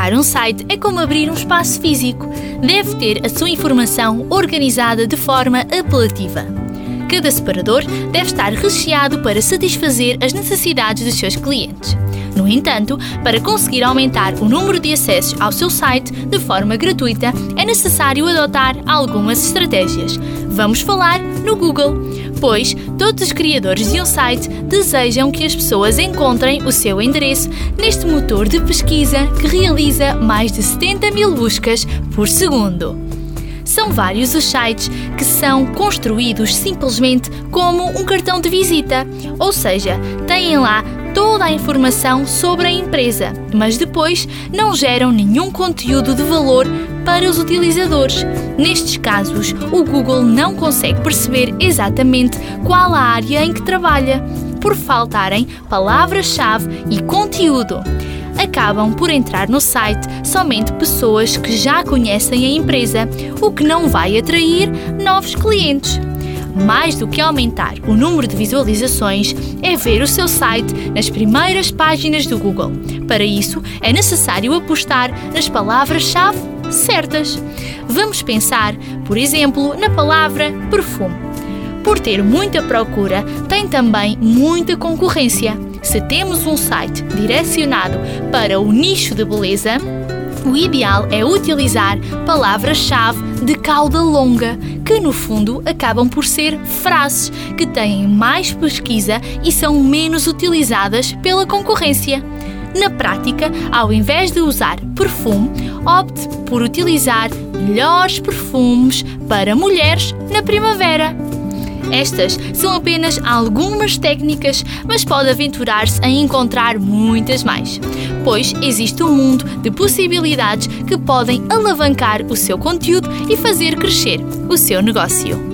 Criar um site é como abrir um espaço físico. Deve ter a sua informação organizada de forma apelativa. Cada separador deve estar recheado para satisfazer as necessidades dos seus clientes. No entanto, para conseguir aumentar o número de acessos ao seu site de forma gratuita, é necessário adotar algumas estratégias. Vamos falar no Google, pois todos os criadores de um site desejam que as pessoas encontrem o seu endereço neste motor de pesquisa que realiza mais de 70 mil buscas por segundo. São vários os sites que são construídos simplesmente como um cartão de visita, ou seja, têm lá toda a informação sobre a empresa, mas depois não geram nenhum conteúdo de valor para os utilizadores. Nestes casos, o Google não consegue perceber exatamente qual a área em que trabalha, por faltarem palavras-chave e conteúdo. Acabam por entrar no site somente pessoas que já conhecem a empresa, o que não vai atrair novos clientes mais do que aumentar o número de visualizações, é ver o seu site nas primeiras páginas do Google. Para isso, é necessário apostar nas palavras-chave certas. Vamos pensar, por exemplo, na palavra perfume. Por ter muita procura, tem também muita concorrência. Se temos um site direcionado para o nicho de beleza, o ideal é utilizar palavras-chave de cauda longa, que no fundo acabam por ser frases que têm mais pesquisa e são menos utilizadas pela concorrência. Na prática, ao invés de usar perfume, opte por utilizar melhores perfumes para mulheres na primavera. Estas são apenas algumas técnicas, mas pode aventurar-se a encontrar muitas mais, pois existe um mundo de possibilidades que podem alavancar o seu conteúdo e fazer crescer o seu negócio.